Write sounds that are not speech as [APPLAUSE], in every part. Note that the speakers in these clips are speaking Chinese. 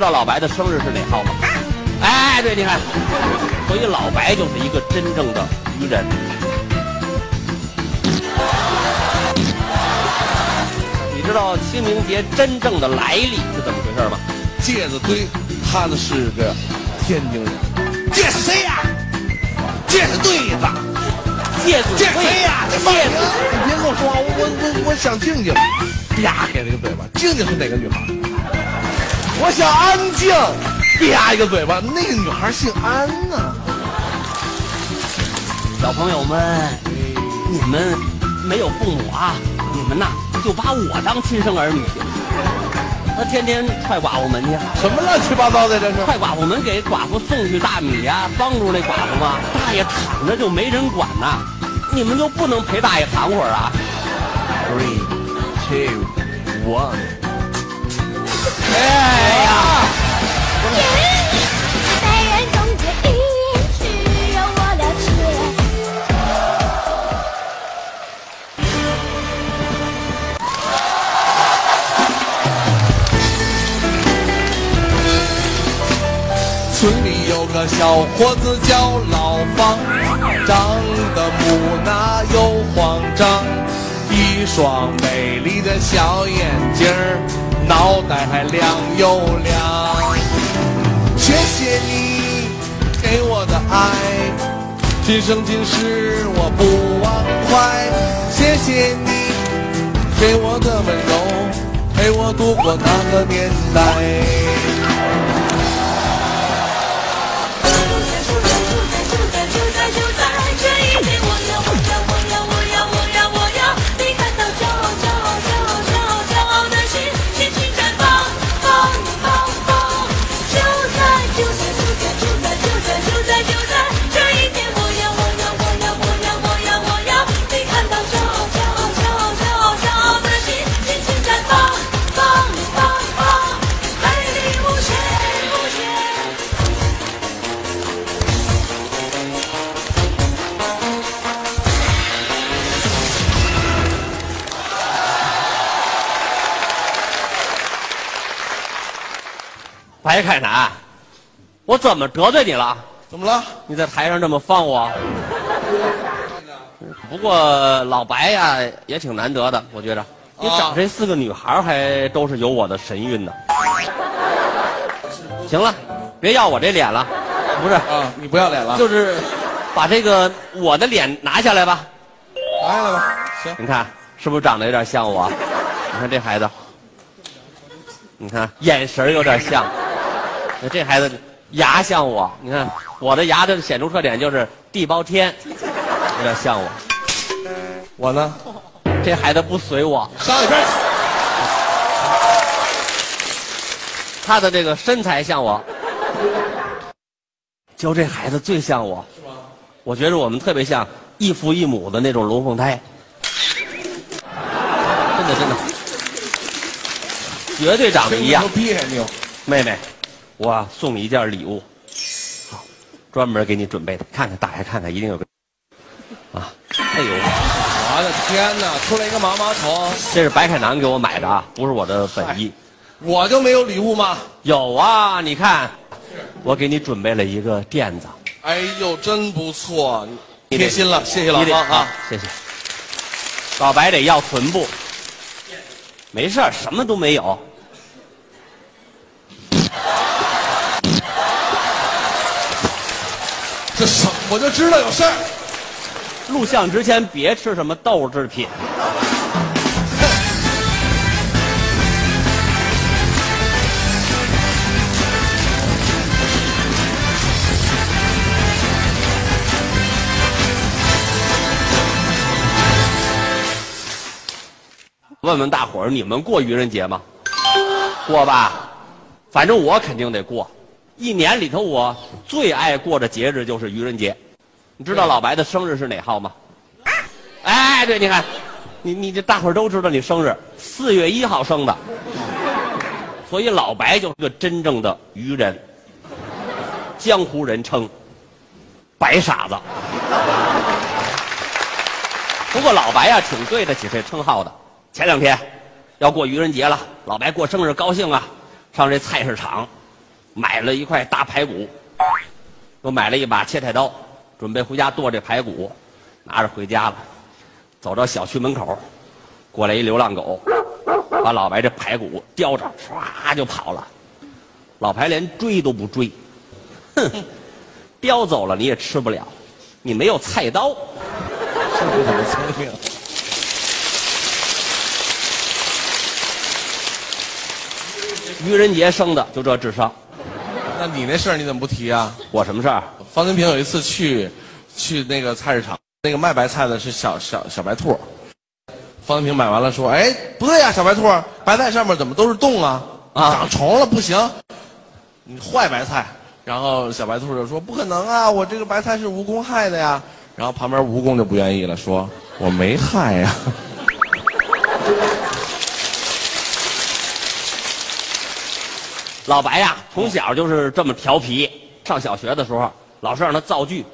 知道老白的生日是哪号吗？哎，对，你看，所以老白就是一个真正的愚人。你知道清明节真正的来历是怎么回事吗？介子推，他呢是个天津人。介是谁呀？啊？介是对子，戒指这谁呀？这放戒指。你别跟我说话，我我我我想静静，啪给了一个嘴巴。静静是哪个女孩？我想安静，啪一个嘴巴。那个女孩姓安呐、小朋友们，你们没有父母啊，你们呐就把我当亲生儿女，他天天踹寡妇门去，什么乱七八糟的这是？踹寡妇门给寡妇送去大米呀、帮助那寡妇吗。大爷躺着就没人管呐，你们就不能陪大爷躺会儿啊？Three, two, one。哎呀，村里有个小伙子叫老方，长得木讷又慌张，一双美丽的小眼睛儿，脑袋还亮又亮。谢谢你给我的爱，今生今世我不忘怀。谢谢你给我的温柔，陪我度过那个年代。白凯南，我怎么得罪你了？怎么了？你在台上这么放我？不过老白呀也挺难得的，我觉着。你找这四个女孩儿还都是有我的神韵呢。行了，别要我这脸了，不是，啊，你不要脸了，就是把这个我的脸拿下来吧。拿下来吧。行，你看是不是长得有点像我？你看这孩子，你看眼神有点像。那这孩子牙像我，你看我的牙的显著特点就是地包天，有点像我。我呢？这孩子不随我，上一边。他的这个身材像我，就这孩子最像我。我觉着我们特别像异父异母的那种龙凤胎，真的真的，绝对长得一样。妹妹，我送你一件礼物，好，专门给你准备的，看看打开看看，一定有个啊，哎呦，我的天哪！出来一个毛毛虫，这是白凯南给我买的啊，不是我的本意。我就没有礼物吗？有啊，你看，我给你准备了一个垫子，哎呦，真不错，贴心了，谢谢老方啊。，谢谢。老白得要臀部，没事儿，什么都没有。这什我就知道有事儿。录像之前别吃什么豆制品。问问大伙儿，你们过愚人节吗？过吧，反正我肯定得过。一年里头，我最爱过的节日就是愚人节。你知道老白的生日是哪号吗？哎，对，你看，你你这大伙儿都知道你生日，四月一号生的，所以老白就是个真正的愚人，江湖人称白傻子。不过老白呀、挺对得起这称号的。前两天要过愚人节了，老白过生日高兴啊，上这菜市场买了一块大排骨，又买了一把切菜刀，准备回家剁这排骨，拿着回家了。走到小区门口，过来一流浪狗，把老白这排骨叼着，唰就跑了。老白连追都不追，哼，叼走了你也吃不了，你没有菜刀。这不怎么聪明？愚人节生的就这智商，那你那事儿你怎么不提啊？我什么事儿？方清平有一次去去那个菜市场，那个卖白菜的是小小小白兔。方清平买完了说：“哎，不对呀、小白兔，白菜上面怎么都是洞啊？啊长虫了，不行，你坏白菜。”然后小白兔就说：“不可能啊，我这个白菜是蜈蚣害的呀。”然后旁边蜈蚣就不愿意了，说：“我没害呀。老白呀，从小就是这么调皮。上小学的时候，老师让他造句。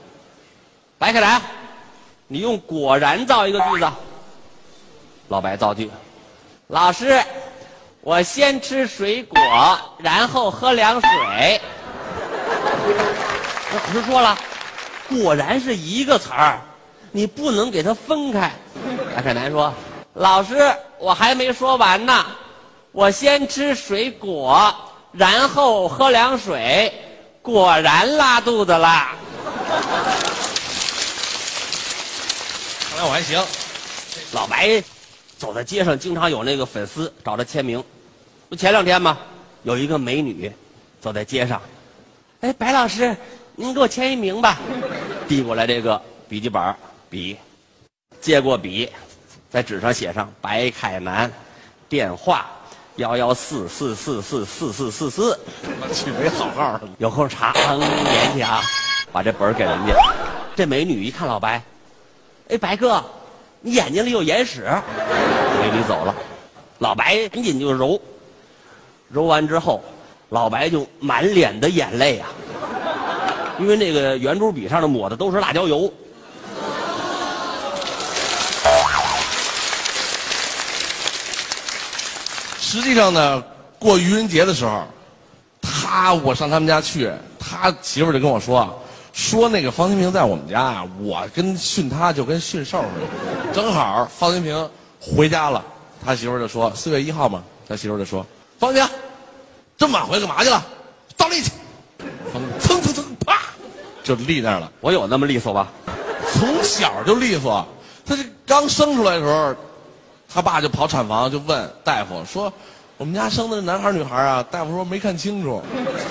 白开来，你用“果然”造一个句子。老白造句：老师，我先吃水果，然后喝凉水。老师说了，果然是一个词儿，你不能给它分开。白凯南说：“老师，我还没说完呢，我先吃水果，然后喝凉水，果然拉肚子了。看来我还行。老白走在街上，经常有那个粉丝找他签名。不前两天吗？有一个美女走在街上，哎，白老师，您给我签一名吧。递过来这个笔记本笔，接过笔，在纸上写上白凯南，电话幺幺四四四四四四四四。我去，没好号儿有空查，嗯，联系啊，把这本儿给人家。这美女一看老白，哎，白哥，你眼睛里有眼屎。美女走了，老白赶紧就揉，揉完之后，老白就满脸的眼泪啊，因为那个圆珠笔上的抹的都是辣椒油。实际上呢，过愚人节的时候，他我上他们家去，他媳妇儿就跟我说，说那个方清平在我们家啊，我跟训他就跟训兽似的。正好方清平回家了，他媳妇儿就说四月一号嘛，他媳妇儿就说方清平，这么晚回来干嘛去了？倒立去。蹭蹭蹭啪，就立那儿了。我有那么利索吧？从小就利索。他这刚生出来的时候，他爸就跑产房就问大夫说：“我们家生的是男孩女孩啊？”大夫说没看清楚，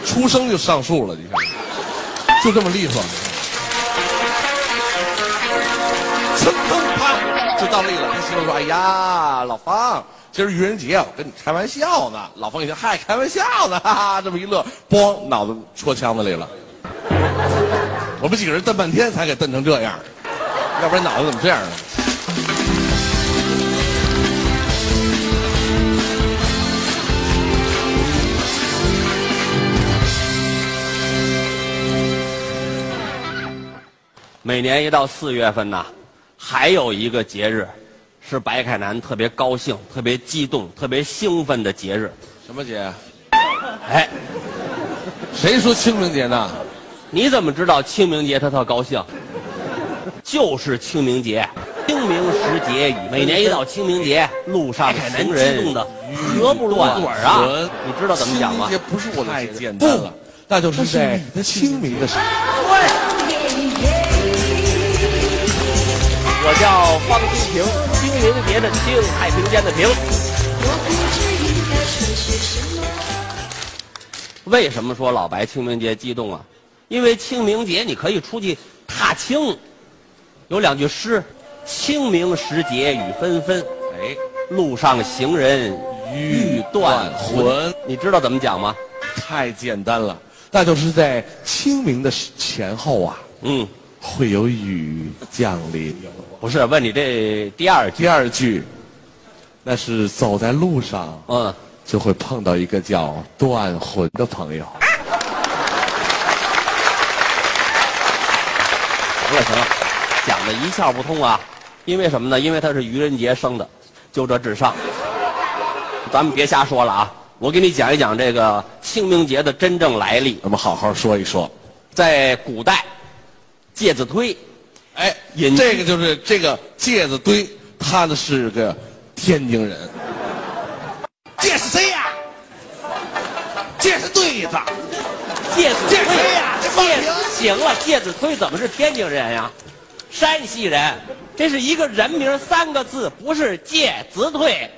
出生就上树了，你看，就这么利索。噌噌啪就倒立了。他媳妇说：“哎呀，老方，今儿愚人节，我跟你开玩笑呢。”老方一听，嗨，开玩笑呢，哈哈，这么一乐，咣，脑子戳腔子里了。我们几个人瞪半天才给瞪成这样，要不然脑子怎么这样呢？每年一到四月份呐，还有一个节日，是白凯南特别高兴、特别激动、特别兴奋的节日。什么节？哎，谁说清明节呢？你怎么知道清明节他特高兴？就是清明节，清明时节雨。每年一到清明节，路上行人激动的合不乱嘴儿啊！你知道怎么讲吗清明节？不是我的太简单了，那就是在清明的时候。我叫方清平，清明节的清，太平间的平。为什么说老白清明节激动啊？因为清明节你可以出去踏青，有两句诗：“清明时节雨纷纷，哎，路上行人欲断魂。”你知道怎么讲吗？太简单了，那就是在清明的前后啊，嗯，会有雨降临。不是，问你这第二句。第二句，那是走在路上嗯，就会碰到一个叫断魂的朋友。行了行了，讲的一窍不通啊！因为什么呢？因为他是愚人节生的，就这智商。咱们别瞎说了啊！我给你讲一讲这个清明节的真正来历。我们好好说一说。在古代，介子推哎，这个就是这个介子推，他呢是个天津人。介是谁呀、介是对子。介子介推推呀介行了，介子推怎么是天津人呀？山西人，这是一个人名三个字，不是介子推，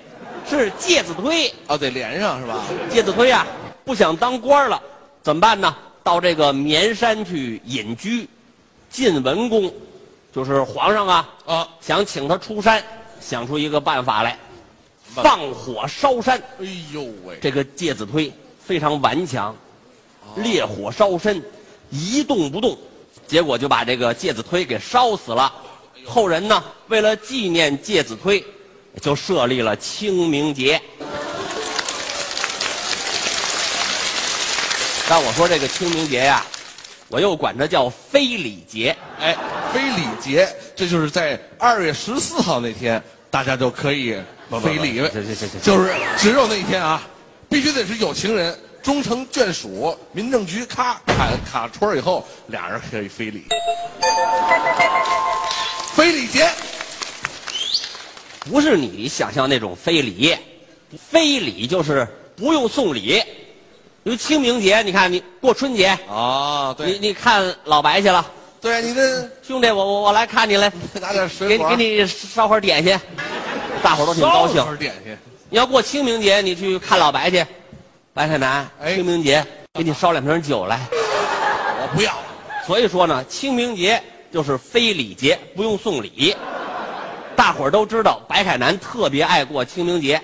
是介子推。哦，得连上是吧？介子推呀、不想当官了，怎么办呢？到这个绵山去隐居。晋文公，就是皇上啊，啊，想请他出山，想出一个办法来，放火烧山。哎呦喂，这个介子推非常顽强，烈火烧身，一动不动，结果就把这个介子推给烧死了。后人呢，为了纪念介子推，就设立了清明节。但我说这个清明节呀，我又管它叫非礼节。哎，非礼节，这就是在二月十四号那天，大家就可以非礼了。行行行行就是只有那一天啊，必须得是有情人终成眷属，民政局咔卡卡戳以后，俩人可以非礼。非礼节，不是你想象那种非礼，非礼就是不用送礼。因为清明节，你看你过春节，啊，你你看老白去了，对，你这兄弟，我我我来看你来，[LAUGHS] 拿点水果，给给你烧会儿点心，[LAUGHS] 大伙儿都挺高兴烧。点点心，你要过清明节，你去看老白去，白太南，哎清明节给你烧两瓶酒来。我不要。所以说呢，清明节就是非礼节，不用送礼。大伙儿都知道，白海南特别爱过清明节，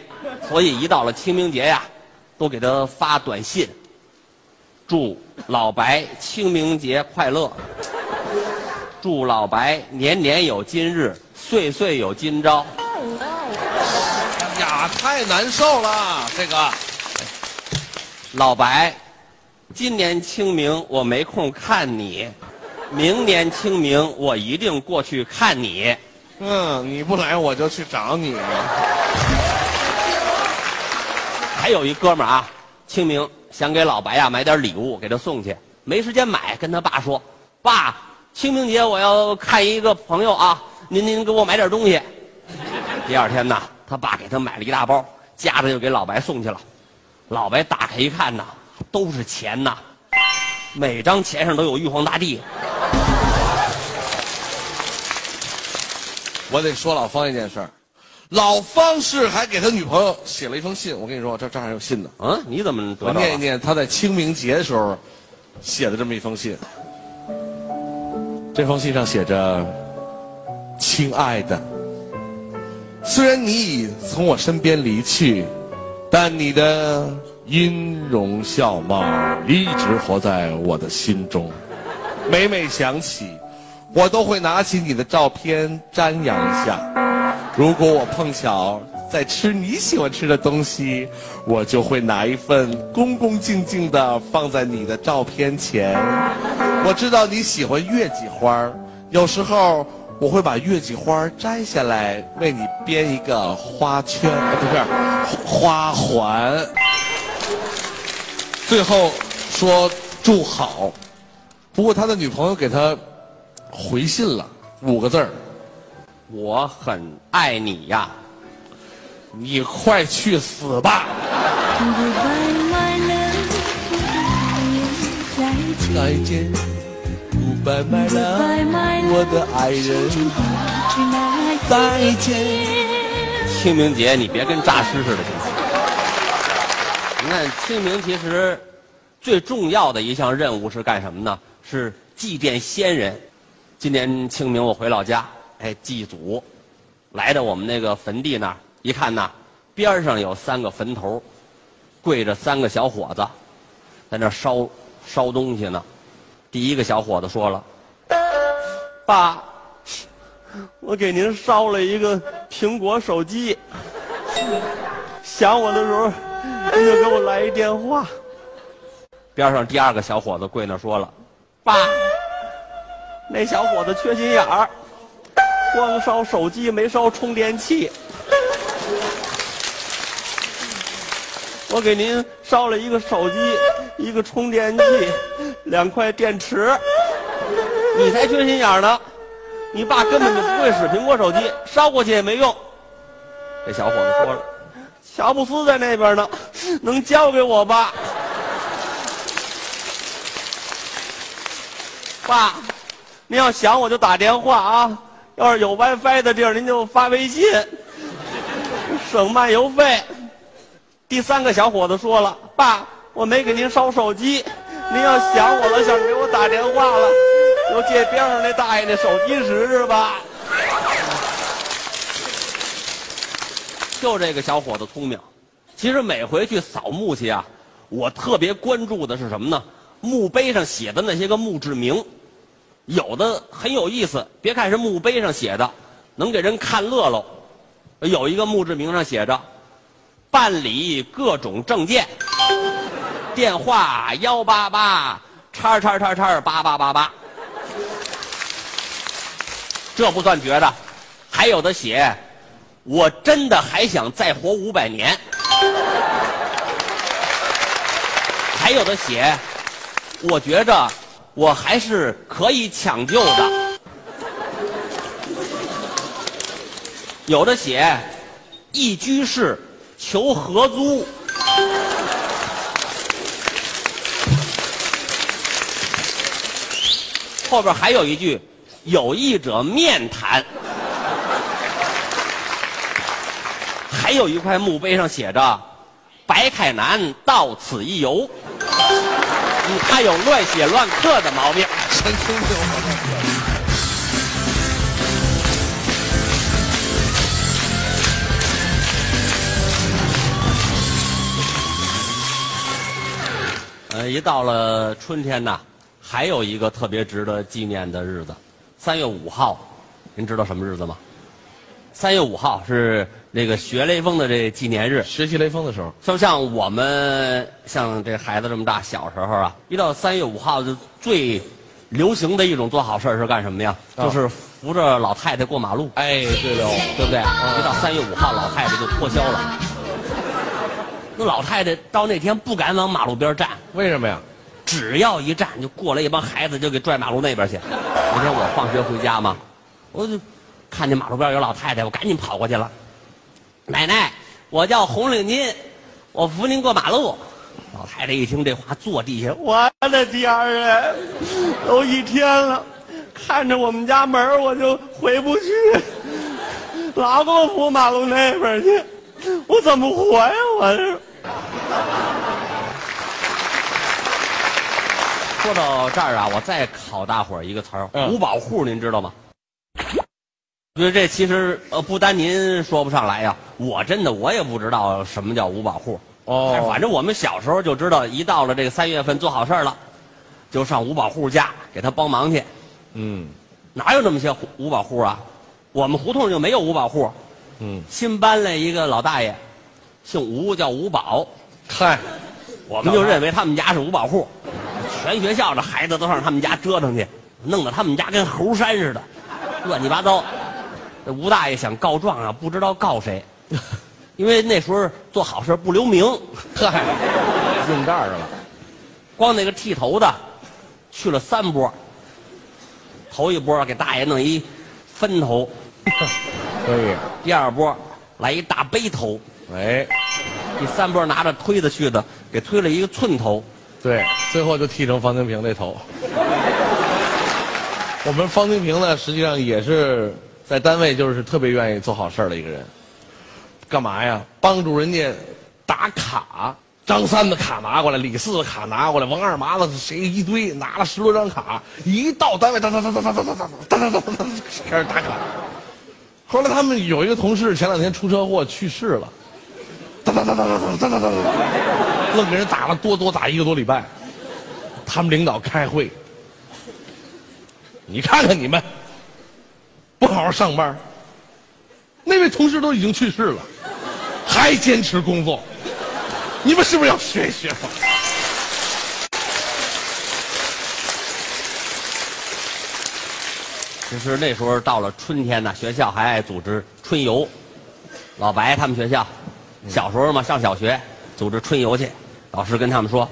所以一到了清明节呀，都给他发短信，祝老白清明节快乐，祝老白年年有今日，岁岁有今朝。哎呀，太难受了，这个。老白，今年清明我没空看你，明年清明我一定过去看你。嗯，你不来我就去找你。还有一哥们儿啊，清明想给老白呀、买点礼物给他送去，没时间买，跟他爸说：“爸，清明节我要看一个朋友啊，您您给我买点东西。”第二天呢，他爸给他买了一大包，夹着就给老白送去了。老白打开一看呐，都是钱呐，每张钱上都有玉皇大帝。我得说老方一件事儿，老方氏还给他女朋友写了一封信。我跟你说，这这还有信呢。啊，你怎么得到了？我念一念他在清明节的时候写的这么一封信。这封信上写着：“亲爱的，虽然你已从我身边离去，但你的音容笑貌一直活在我的心中。每每想起，我都会拿起你的照片瞻仰一下。如果我碰巧在吃你喜欢吃的东西，我就会拿一份恭恭敬敬的放在你的照片前。我知道你喜欢月季花儿有时候我会把月季花摘下来，为你编一个花圈，呃不是花环。最后说祝好，不过他的女朋友给他回信了五个字儿。我很爱你呀。你快去死吧 love，再见。，Goodbye my love，love 我的爱人，再见。清明节你别跟诈尸似的，行不行？你看清明其实最重要的一项任务是干什么呢？是祭奠先人。今年清明我回老家，哎，祭祖，来到我们那个坟地那儿，一看呐，边上有三个坟头，跪着三个小伙子，在那烧烧东西呢。第一个小伙子说了：“爸，我给您烧了一个苹果手机，想我的时候，您就给我来一电话。边上第二个小伙子跪那说了：“爸，那小伙子缺心眼儿，光烧手机没烧充电器。”我给您烧了一个手机，一个充电器，两块电池。你才缺心眼呢！你爸根本就不会使苹果手机，烧过去也没用。这小伙子说了，乔布斯在那边呢，能交给我吧？爸，您要想我就打电话啊，要是有 WiFi 的地儿您就发微信，省漫游费。第三个小伙子说了，爸，我没给您捎手机，您要想我了，想给我打电话了，就借边上那大爷那手机使使吧。[LAUGHS] 就这个小伙子聪明，其实每回去扫墓去啊，我特别关注的是什么呢？墓碑上写的那些个墓志铭，有的很有意思。别看是墓碑上写的，能给人看乐喽。有一个墓志铭上写着：“办理各种证件，电话幺八八叉叉叉叉八八八八。”这不算绝的，还有的写：“我真的还想再活五百年。”还有的写。我觉着我还是可以抢救的。有的写一居室求合租，后边还有一句有意者面谈。还有一块墓碑上写着白凯南到此一游。他有乱写乱刻的毛病。神经病！呃，一到了春天呐，还有一个特别值得纪念的日子，三月五号，您知道什么日子吗？三月五号是那个学雷锋的这纪念日。学习雷锋的时候，就像我们像这孩子这么大，小时候啊，一到三月五号就最流行的一种做好事儿是干什么呀？啊就是扶着老太太过马路，哎，对了，对不对？一到三月五号，老太太就脱销了。那老太太到那天不敢往马路边站，为什么呀？只要一站，就过来一帮孩子就给拽马路那边去。那天我放学回家嘛，我就看见马路边有老太太，我赶紧跑过去了。奶奶，我叫红领巾，我扶您过马路。老太太一听这话，坐地下，我的天儿啊，都一天了，看着我们家门儿我就回不去，老给我扶马路那边去，我怎么活呀？我这。说到这儿啊，我再考大伙儿一个词儿，嗯五保户，您知道吗？我觉得这其实呃，不单您说不上来呀，我真的我也不知道什么叫五保户。哦哎反正我们小时候就知道，一到了这个三月份做好事儿了，就上五保户家给他帮忙去。嗯哪有那么些五保户啊？我们胡同就没有五保户，嗯，新搬来一个老大爷，姓吴，叫吴保。嗨，我们就认为他们家是五保户，全学校的孩子都上他们家折腾去，弄得他们家跟猴山似的，乱七八糟。这吴大爷想告状啊，不知道告谁，因为那时候做好事不留名，[LAUGHS] 嗨，用这儿了。[LAUGHS] 光那个剃头的去了三波，头一波给大爷弄一分头，[LAUGHS] 可以，第二波来一大背头，哎，第三波拿着推子去的，给推了一个寸头。对，最后就剃成方清平那头。我们方清平呢，实际上也是在单位就是特别愿意做好事儿的一个人。干嘛呀？帮助人家打卡。张三的卡拿过来，李四的卡拿过来，王二麻子谁一堆拿了十多张卡，一到单位哒哒哒哒哒哒哒哒哒哒哒开始打卡。后来他们有一个同事前两天出车祸去世了，哒哒哒哒哒哒哒哒哒，愣给人打了多多打一个多礼拜。他们领导开会，你看看你们，不好好上班，那位同事都已经去世了，还坚持工作，你们是不是要学一学？其实那时候到了春天呢，学校还爱组织春游。老白他们学校，小时候嘛上小学，组组织春游去。老师跟他们说：“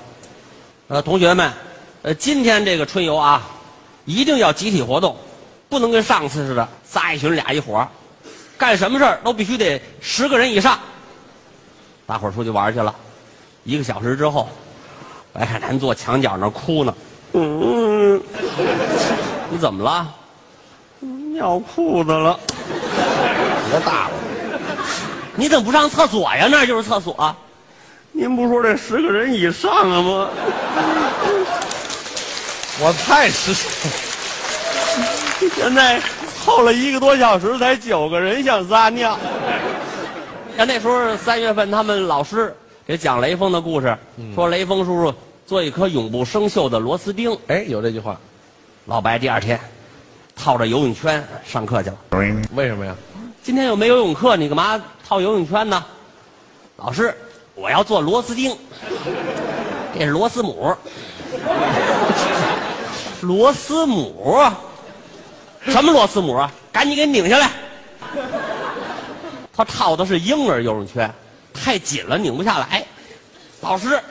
呃，同学们，呃，今天这个春游啊，一定要集体活动，不能跟上次似的仨一群俩一伙儿干什么事儿都必须得十个人以上。”大伙儿出去玩去了，一个小时之后，白海南坐墙角那儿哭呢。嗯，你怎么了？尿裤子了。别大了？你怎么不上厕所呀？那就是厕所。您不说这十个人以上了吗？我太实 [LAUGHS] 现在凑了一个多小时，才九个人想撒尿。[LAUGHS] 像那时候三月份，他们老师给讲雷锋的故事，说雷锋叔叔做一颗永不生锈的螺丝钉。哎，有这句话，老白第二天套着游泳圈上课去了。为什么呀？今天又没游泳课，你干嘛套游泳圈呢？老师，我要做螺丝钉，这是螺丝母。[LAUGHS] 螺丝母？什么螺丝母啊？赶紧给拧下来！他套的是婴儿游泳圈，太紧了，拧不下来。老师，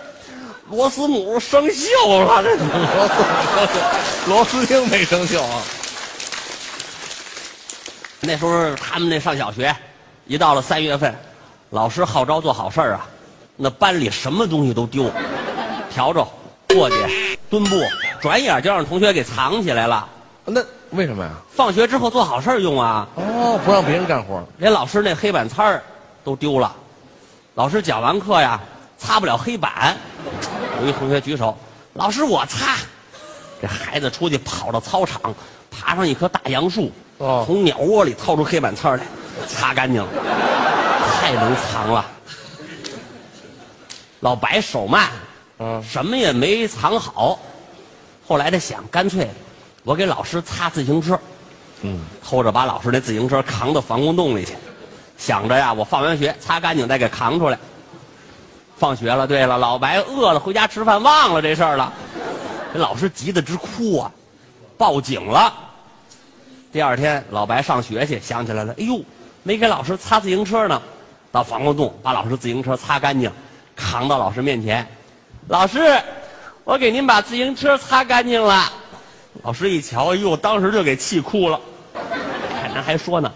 螺丝母生锈了，这 [LAUGHS] 螺丝螺丝钉没生锈啊？那时候他们那上小学，一到了三月份，老师号召做好事儿啊，那班里什么东西都丢，笤帚、簸箕、墩布，转眼就让同学给藏起来了。那为什么呀？放学之后做好事儿用啊，哦，不让别人干活。连老师那黑板擦儿都丢了。老师讲完课呀，擦不了黑板，有一同学举手，老师我擦。这孩子出去跑到操场，爬上一棵大杨树，哦从鸟窝里掏出黑板擦来，擦干净了，太能藏了。老白手慢，嗯，什么也没藏好。后来他想，干脆我给老师擦自行车，嗯，偷着把老师那自行车扛到防空洞里去，想着呀，我放完学擦干净再给扛出来。放学了，对了，老白饿了，回家吃饭忘了这事儿了，这老师急得直哭啊，报警了。第二天，老白上学去，想起来了，哎呦，没给老师擦自行车呢，到防空洞把老师自行车擦干净，扛到老师面前，老师，我给您把自行车擦干净了。老师一瞧，哎呦，当时就给气哭了。海南还说呢，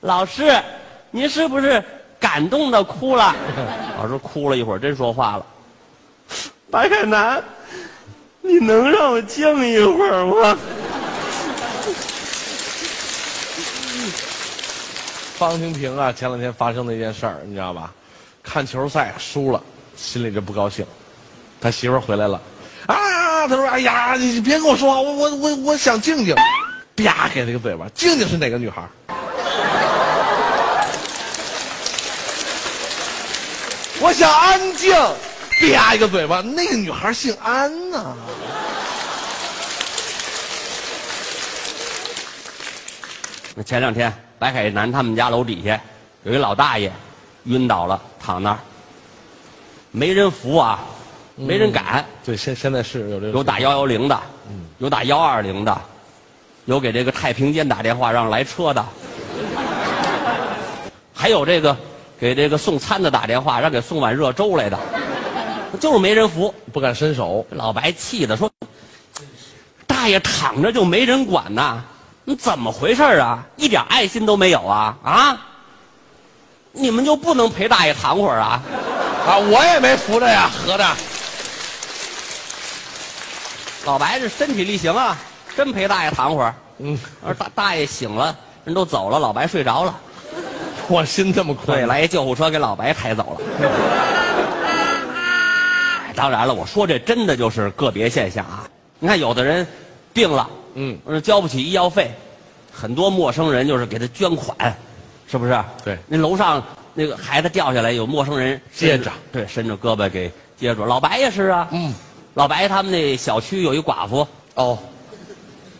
老师，您是不是感动的哭了？老师哭了一会儿，真说话了。白海南，你能让我静一会儿吗？方清平啊，前两天发生的一件事儿，你知道吧？看球赛输了，心里就不高兴。他媳妇儿回来了，啊，他说：“哎呀，你别跟我说话，我我我我想静静。”啪，给了个嘴巴。静静是哪个女孩？我想安静。啪一个嘴巴，那个女孩姓安呐、那前两天，白海南他们家楼底下有一老大爷晕倒了，躺那儿，没人扶啊，没人敢，对，现现在是有这个。有打幺幺零的，有打幺二零的，有给这个太平间打电话让来车的，还有这个给这个送餐的打电话让给送碗热粥来的，就是没人扶。不敢伸手。老白气的说：“大爷躺着就没人管呐，你怎么回事啊？一点爱心都没有啊啊！你们就不能陪大爷躺会儿啊？啊，我也没扶着呀，合着。老白这身体力行啊，真陪大爷躺会儿。嗯，而大大爷醒了，人都走了，老白睡着了。[LAUGHS] 我心这么宽。对，来一救护车给老白抬走了。哎当然了，我说这真的就是个别现象啊。你看，有的人病了，嗯，呃交不起医药费，很多陌生人就是给他捐款，是不是？对那楼上那个孩子掉下来，有陌生人接着，对，伸着胳膊给接住。老白也是啊，嗯，老白他们那小区有一寡妇，哦，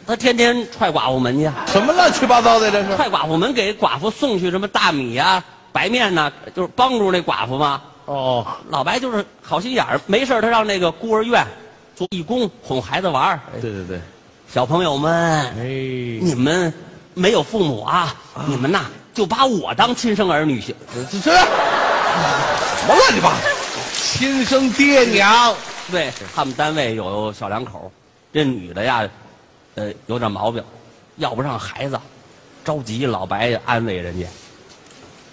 他天天踹寡妇门去，什么乱七八糟的这是？踹寡妇门给寡妇送去什么大米呀、白面呐、就是帮助那寡妇嘛。哦，老白就是好心眼儿，没事儿他让那个孤儿院做义工，哄孩子玩儿。对对对，小朋友们，哎，你们没有父母啊，你们呐就把我当亲生儿女行。这这什么乱七八糟？亲生爹娘。对他们单位有小两口，这女的呀，呃，有点毛病，要不上孩子，着急。老白安慰人家，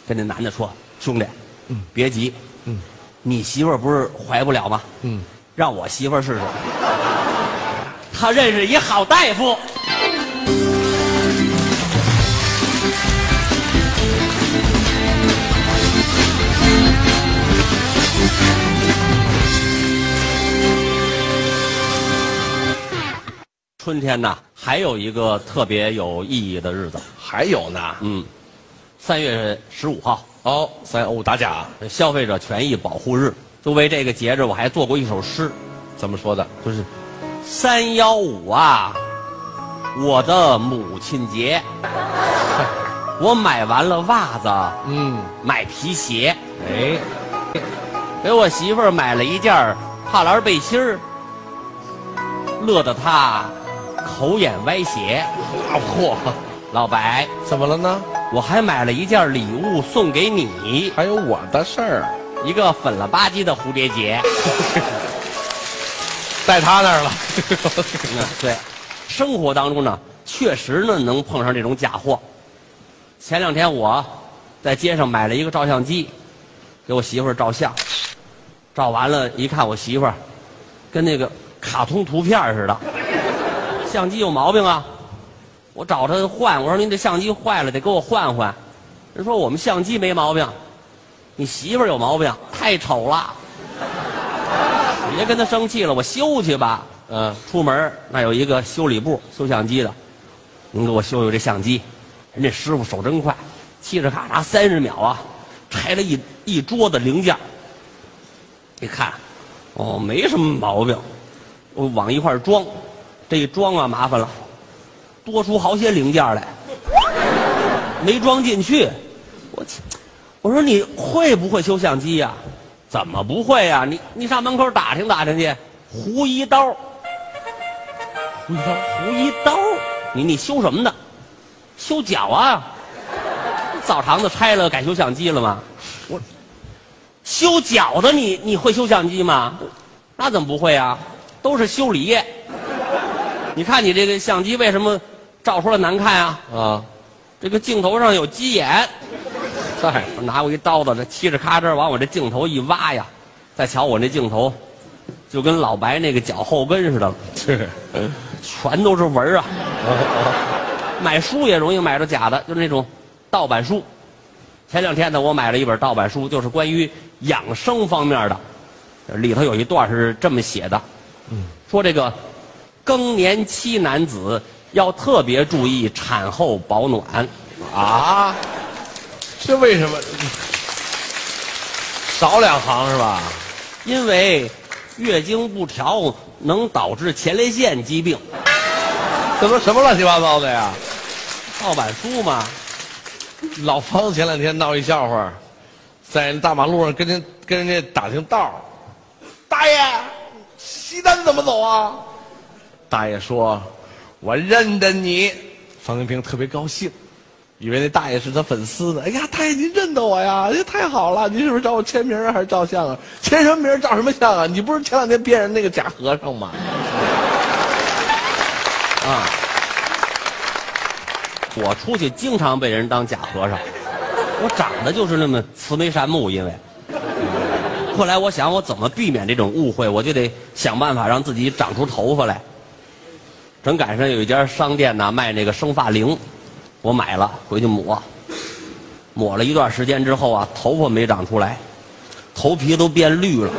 跟那男的说：“兄弟，嗯，别急，嗯，你媳妇儿不是怀不了吗？嗯，让我媳妇儿试试。他认识一好大夫。”春天呢，还有一个特别有意义的日子，还有呢。嗯，三月十五号，哦，三哦打假，消费者权益保护日。就为这个节日，我还做过一首诗，怎么说的？就是三幺五啊，我的母亲节，[LAUGHS] 我买完了袜子，嗯，买皮鞋，哎，给我媳妇儿买了一件帕栏背心儿，乐得她口眼歪斜。大货，老白，怎么了呢？我还买了一件礼物送给你，还有我的事儿，一个粉了吧唧的蝴蝶结。[LAUGHS] 在他那儿了。嗯，对，生活当中呢，确实呢能碰上这种假货。前两天我在街上买了一个照相机，给我媳妇儿照相，照完了，一看我媳妇儿跟那个卡通图片似的，相机有毛病啊！我找他换，我说您这相机坏了，得给我换换。人说我们相机没毛病，你媳妇儿有毛病，太丑了。别跟他生气了，我修去吧。嗯，出门那有一个修理部修相机的，您给我修修这相机。人家师傅手真快，嘁哧咔嚓三十秒啊，拆了一一桌子零件。一看，哦，没什么毛病，我往一块儿装，这一装啊麻烦了，多出好些零件来，[LAUGHS] 没装进去。我去，我说你会不会修相机呀、怎么不会呀、你你上门口打听打听去，胡一刀。胡一刀，胡一刀，你你修什么的？修脚啊！澡堂子拆了改修相机了吗？我修脚的你你会修相机吗？那怎么不会啊？都是修理业。你看你这个相机为什么照出来难看啊？啊，这个镜头上有鸡眼。在我拿过一刀子，这嘁哧咔吱往我这镜头一挖呀，再瞧我那镜头，就跟老白那个脚后跟似的全都是纹儿啊。买书也容易买着假的，就是那种盗版书。前两天呢，我买了一本盗版书，就是关于养生方面的，里头有一段是这么写的，说这个更年期男子要特别注意产后保暖。啊，这为什么？少两行是吧？因为月经不调能导致前列腺疾病。这都什么乱七八糟的呀？盗版书嘛，老方前两天闹一笑话，在大马路上跟人跟人家打听道儿大爷，西单怎么走啊？大爷说：“我认得你。”方清平特别高兴，以为那大爷是他粉丝呢。哎呀，大爷您认得我呀？哎呀，太好了！您是不是找我签名啊还是照相啊？签什么名照什么相啊？你不是前两天骗人那个假和尚吗？[LAUGHS] 啊，我出去经常被人当假和尚，我长得就是那么慈眉善目，因为。后来我想，我怎么避免这种误会，我就得想办法让自己长出头发来。正赶上有一家商店呢卖那个生发灵，我买了回去抹，抹了一段时间之后啊，头发没长出来，头皮都变绿了。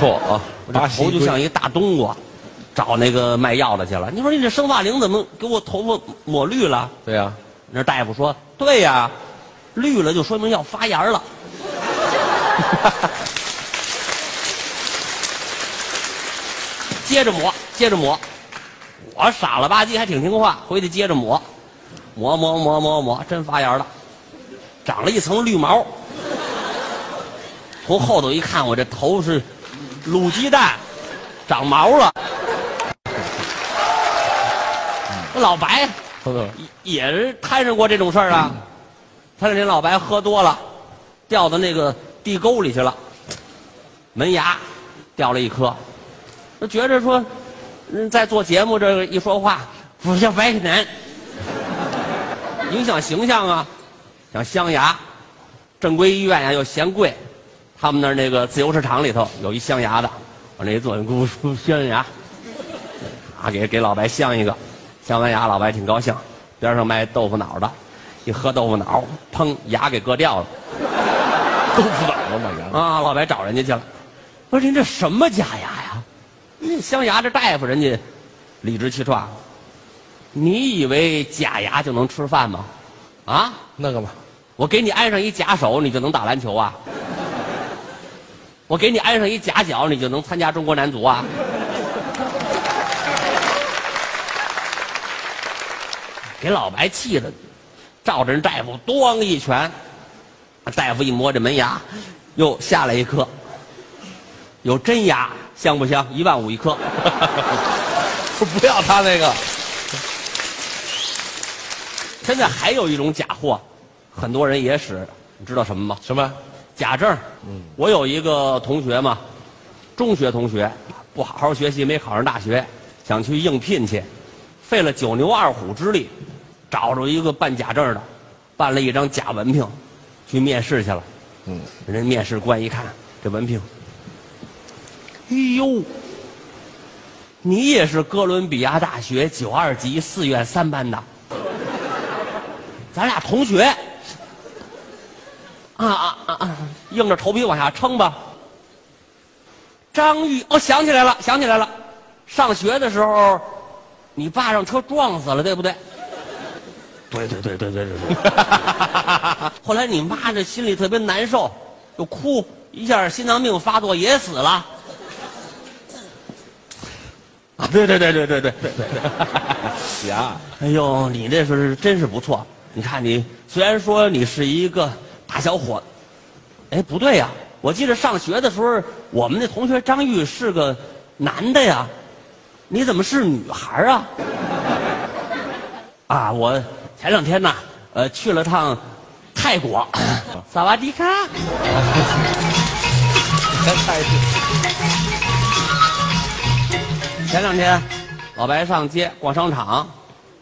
嚯，[LAUGHS] 我这头就像一大冬瓜，找那个卖药的去了。你说你这生发灵怎么给我头发抹绿了？对呀、那大夫说：“对呀，绿了就说明要发芽了。[LAUGHS] ”接着抹，接着抹，我傻了吧唧还挺听话，回去接着抹，抹抹抹抹抹，真发芽了，长了一层绿毛。从后头一看，我这头是卤鸡蛋，长毛了。我老白也是摊上过这种事儿啊。他那天老白喝多了，掉到那个地沟里去了。门牙掉了一颗，他觉着说，在做节目这个一说话，不像白男，影响形象啊，想镶牙，正规医院呀又嫌贵，他们那儿那个自由市场里头有一镶牙的，往那一坐，咕咕镶牙，啊，给给老白镶一个，镶完牙老白挺高兴，边上卖豆腐脑的，一喝豆腐脑，砰，牙给割掉了。豆腐脑了嘛，原来啊，老白找人家去了，我说您这什么假牙呀？那镶牙这大夫人家理直气壮，你以为假牙就能吃饭吗？啊，那个嘛，我给你安上一假手，你就能打篮球啊？我给你安上一假脚，你就能参加中国男足啊？给老白气的，照着人大夫咣一拳，大夫一摸这门牙，又下来一颗，有真牙，香不香？一万五一颗。[LAUGHS] 不要他那个，现在还有一种假货，很多人也使，你知道什么吗？什么？假证。我有一个同学嘛，中学同学，不好好学习，没考上大学，想去应聘去，费了九牛二虎之力，找着一个办假证的，办了一张假文凭，去面试去了。嗯，人面试官一看这文凭，哎呦，你也是哥伦比亚大学九二级四院三班的，咱俩同学。啊啊啊啊！硬着头皮往下撑吧。张玉，哦，想起来了，想起来了，上学的时候，你爸让车撞死了，对不对？对对对对对对对。[LAUGHS] 后来你妈这心里特别难受，又哭，一下心脏病发作也死了。啊，对对对对对对对对。牙，哎呦，你这是真是不错。你看你，虽然说你是一个大小伙，哎，不对呀、我记得上学的时候，我们那同学张玉是个男的呀，你怎么是女孩儿啊？[LAUGHS] 啊，我前两天呢，呃，去了趟泰国，萨瓦迪卡。[LAUGHS] 前两天，老白上街逛商场，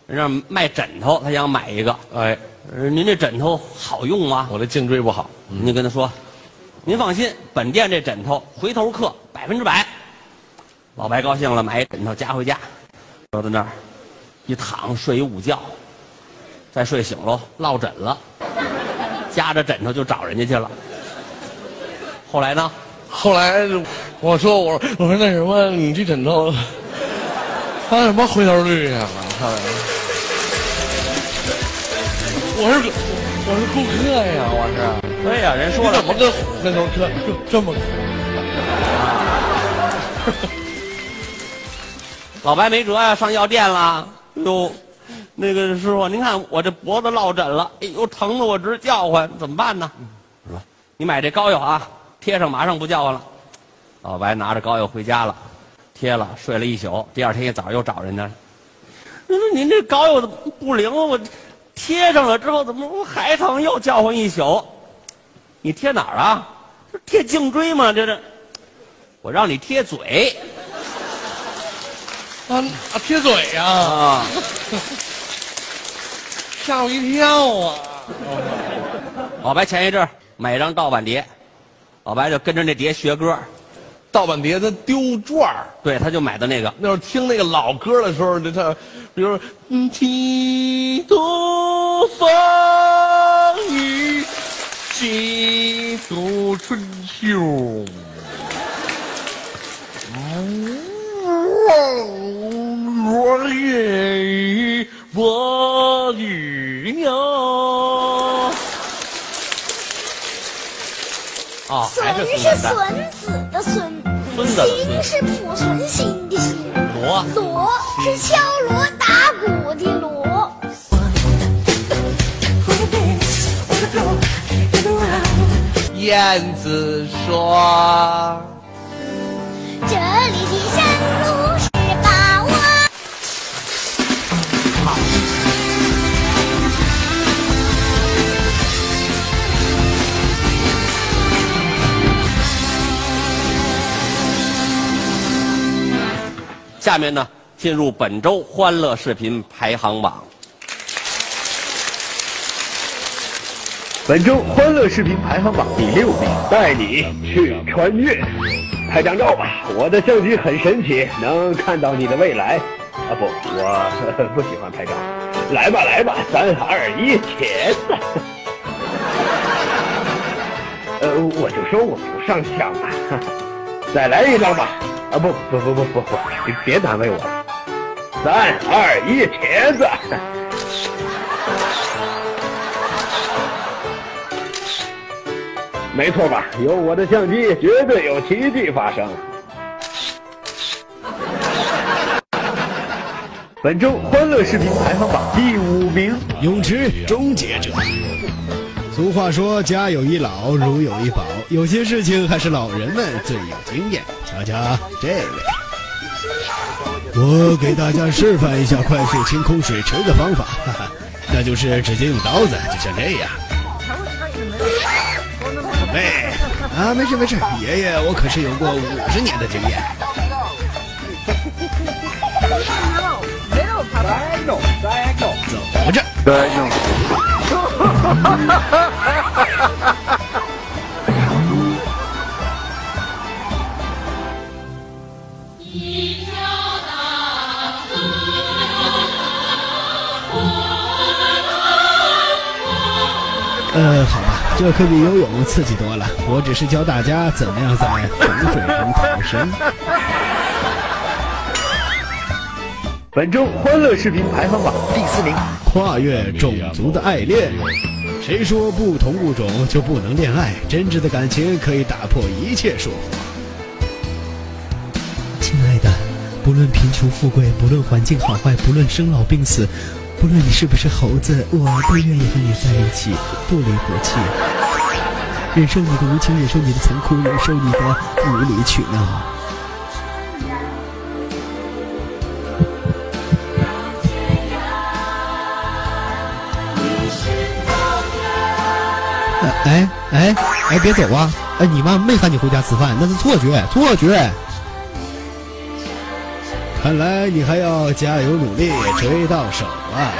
人那儿卖枕头，他想买一个。哎，呃您这枕头好用吗？我这颈椎不好，您跟他说，您放心，本店这枕头回头客百分之百。老白高兴了，买一枕头夹回家，搁在那儿一躺睡一午觉，再睡醒喽落枕了，夹着枕头就找人家去了。后来呢，后来我说我我说那什么，你这枕头，它什么回头率啊？我我是我是顾客呀，我是。对呀、人说了你怎么跟回头客这这么？[LAUGHS] 老白没辙呀、上药店了。哟，那个师傅，您看我这脖子落枕了，哎呦，疼得我直叫唤，怎么办呢？说你买这膏药啊，贴上马上不叫唤了。老白拿着膏药回家了，贴了，睡了一宿。第二天一早又找人家了。他说：“您这膏药怎么不灵啊？我贴上了之后怎么我还疼？又叫唤一宿。你贴哪儿啊？这贴颈椎吗？这这。我让你贴嘴啊啊，贴嘴呀、啊。”吓我一跳啊！老白前一阵买一张盗版碟，老白就跟着那碟学歌，盗版碟他丢转儿，对，他就买的那个。那时候听那个老歌的时候，这他，比如嗯几度风雨，几度春秋。我也我与鸟。啊，还是孙是孙子的孙，子的孙心是濮存昕的心，锣锣是敲锣打鼓的锣。燕子说。这里下面呢，进入本周欢乐视频排行榜。本周欢乐视频排行榜第六名，带你去穿越。拍张照吧，我的相机很神奇，能看到你的未来。啊不，我不喜欢拍照。来吧来吧，三二一，茄子！[LAUGHS] 呃，我就说我不上相啊。[LAUGHS] 再来一张吧。啊不不不不不不，别别难为我了。三二一，茄子。[LAUGHS] 没错吧？有我的相机，绝对有奇迹发生。本周欢乐视频排行榜第五名，泳池终结者。俗话说：“家有一老，如有一宝。”有些事情还是老人们最有经验。瞧瞧这位，我给大家示范一下快速清空水池的方法，哈哈，那就是直接用刀子，就像这样。准备啊，没事没事，爷爷我可是有过五十年的经验。走着。呃，好吧，这可比游泳刺激多了。我只是教大家怎么样在洪水中逃生。本周欢乐视频排行榜第四名，跨越种族的爱恋。谁说不同物种就不能恋爱？真挚的感情可以打破一切束缚。亲爱的，不论贫穷富贵，不论环境好坏，不论生老病死，不论你是不是猴子，我都愿意和你在一起，不离不弃。忍受你的无情，忍受你的残酷，忍受你的无理取闹。哎哎哎，别走啊！哎，你妈没喊你回家吃饭，那是错觉，错觉。看来你还要加油努力，追到手啊！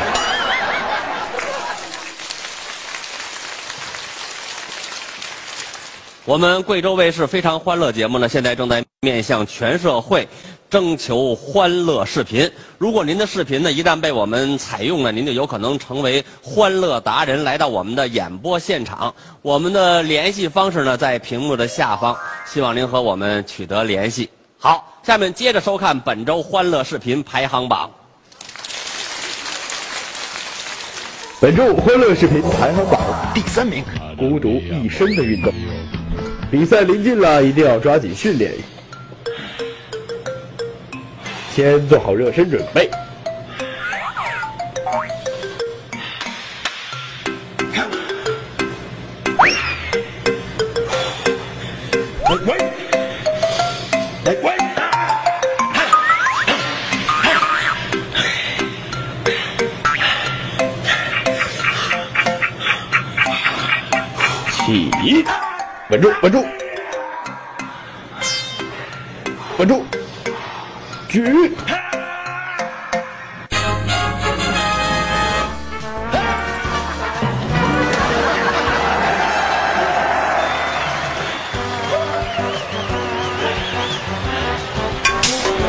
我们贵州卫视非常欢乐节目呢，现在正在面向全社会征求欢乐视频。如果您的视频呢一旦被我们采用了，您就有可能成为欢乐达人，来到我们的演播现场。我们的联系方式呢在屏幕的下方，希望您和我们取得联系。好，下面接着收看本周欢乐视频排行榜。本周欢乐视频排行榜第三名，孤独一生的运动。比赛临近了，一定要抓紧训练。先做好热身准备。喂喂起，稳住，稳住，稳住，举。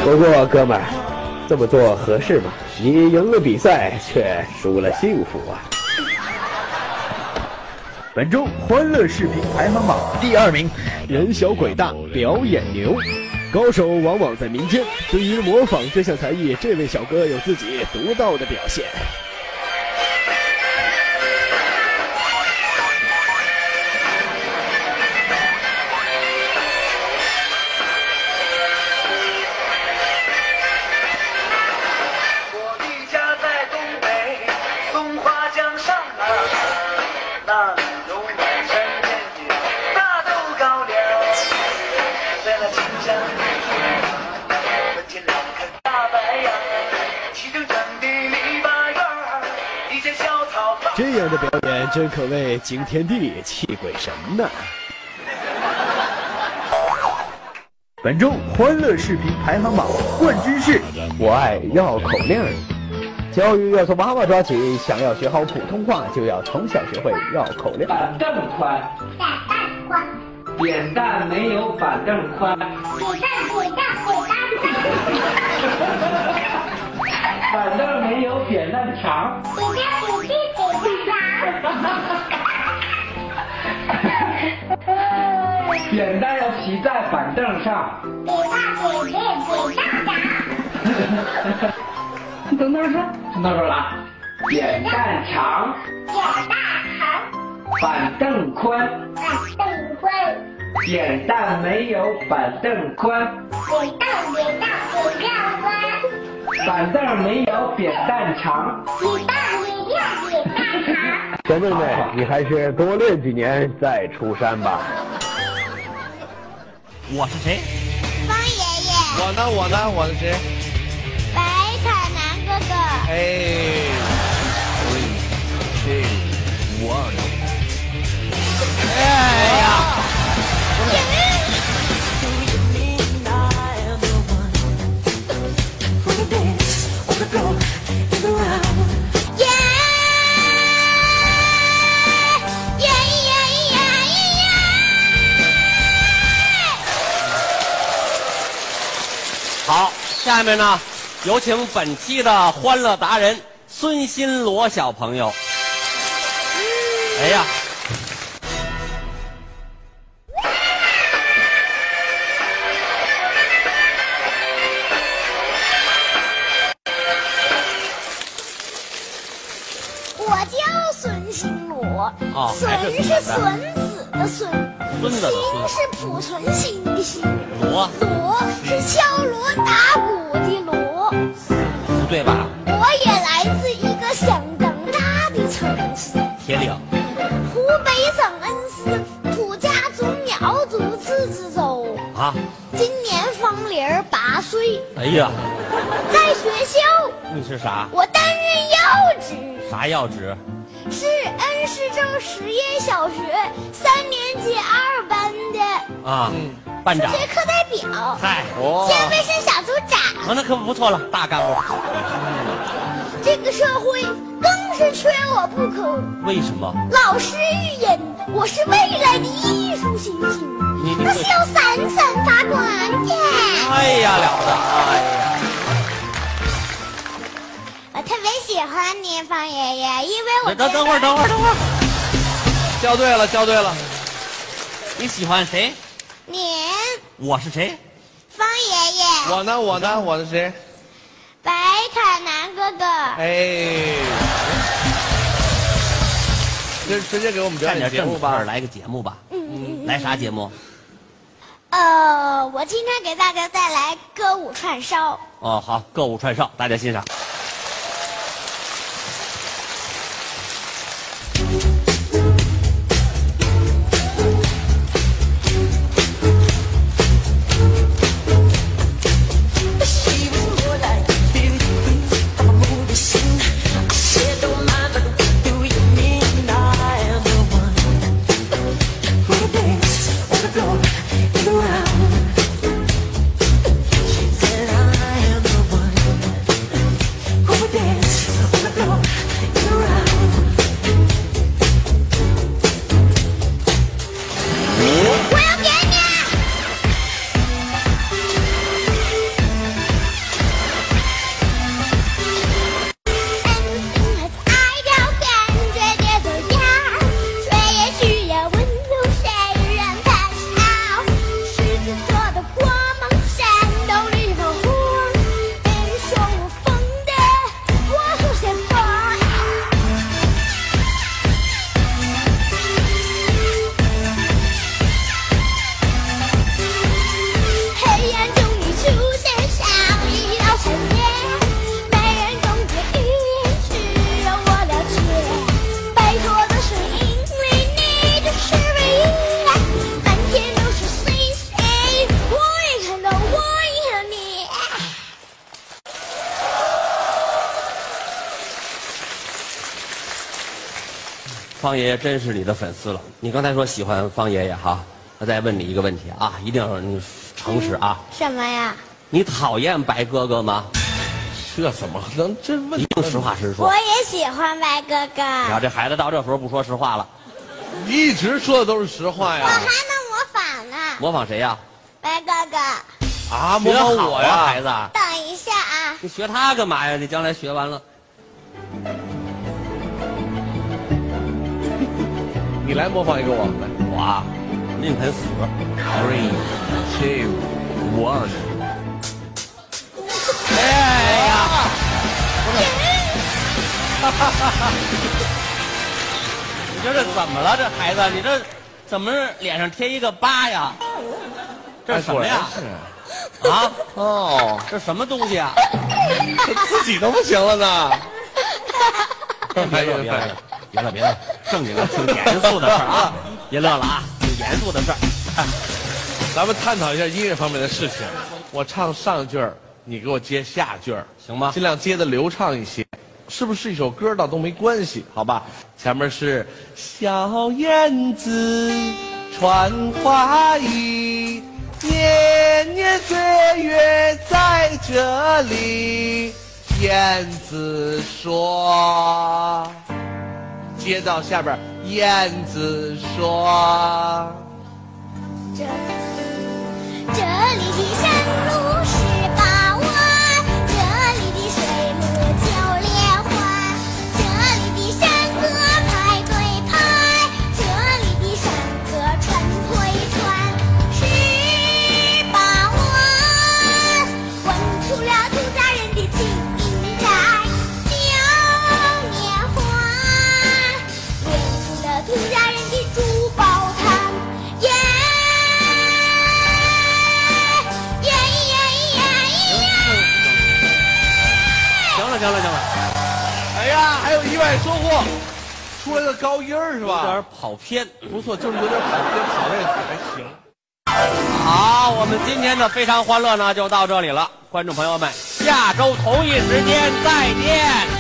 不过，哥们儿，这么做合适吗？你赢了比赛，却输了幸福啊！本周欢乐视频排行榜第二名，人小鬼大，表演牛。高手往往在民间，对于模仿这项才艺，这位小哥有自己独到的表现。真可谓惊天地泣鬼神呐、本周欢乐视频排行榜冠军是我爱绕口令。儿。教育要从娃娃抓起，想要学好普通话，就要从小学会绕口令。板凳宽，扁担宽，扁担没有板凳宽，给蛋给蛋给蛋，板凳 [LAUGHS] 没有扁担长，给蛋给地扁担要骑在板凳上。给大给地给大大，从哪儿说？从哪儿说了？扁担长，扁担长，板凳宽，板凳宽，扁担没有板凳宽，扁担扁担扁担宽，板凳没有扁担长。给蛋给蛋给大长。小妹妹，你还是多练几年再出山吧。我是谁？方爷爷，我呢，我呢，我是谁？白凯南哥哥，哎，呀，好，下面呢，有请本期的欢乐达人孙新罗小朋友。哎呀，我叫孙新罗，哦孙还是是孙子孙。子的孙，孙子的孙。新是濮存昕的昕，罗罗是敲锣打鼓的锣。不对吧？我也来自一个相当大的城市，铁岭。湖北省恩施土家族苗族自治州。啊，今年芳龄八岁，哎呀，在学校你是啥？我担任要职，啥要职？是恩施州实验小学三年级二班的啊，班长数。学课代表，嗨，哦兼卫生小组长。啊，那可不错了，大干部。这个社会更是缺我不可。为什么？老师预言，我是未来的艺术星星，那是要闪闪发光的。哎呀了得！哎呀，我特别喜欢你，方爷爷，因为我等等等会儿，等会儿，等会儿，校对了，校对了。你喜欢谁？你，我是谁？方爷爷，我呢，我呢，我是谁？白凯南哥哥，哎，直直接给我们表干演节目吧点正事儿，。来个节目吧。嗯，来啥节目？呃，我今天给大家带来歌舞串烧。哦，好，歌舞串烧，大家欣赏。方爷爷真是你的粉丝了。你刚才说喜欢方爷爷哈，我再问你一个问题啊，一定要你诚实啊，什么呀？你讨厌白哥哥吗？这怎么能这问一？定实话实说我。也喜欢白哥哥，你看这孩子到这时候不说实话了，你一直说的都是实话呀！我还能模仿呢。模仿谁呀？白哥哥，啊，模仿我呀，孩子。等一下啊，你学他干嘛呀？你将来学完了，你来模仿一个我来。我啊，宁肯死。Three, two, one。哎呀，哈哈哈哈你这是怎么了？这孩子，你这怎么脸上贴一个疤呀？这是什么呀？哎啊，哦，这什么东西啊？[LAUGHS] 自己都不行了呢。别乐，别乐，别乐，别乐，正经的，挺严肃的事儿啊！别乐了啊，挺严肃的事儿。咱们探讨一下音乐方面的事情。我唱上句儿，你给我接下句儿，行吗尽量接的流畅一些。是不是一首歌倒都没关系，好吧？前面是小燕子穿花衣，年年岁月在这里。燕子说，接到下边，燕子说。哎，收获，出来个高音儿是有点？跑偏。不错，就是有点跑偏，跑的还行。好，我们今天的非常欢乐呢就到这里了，观众朋友们，下周同一时间再见。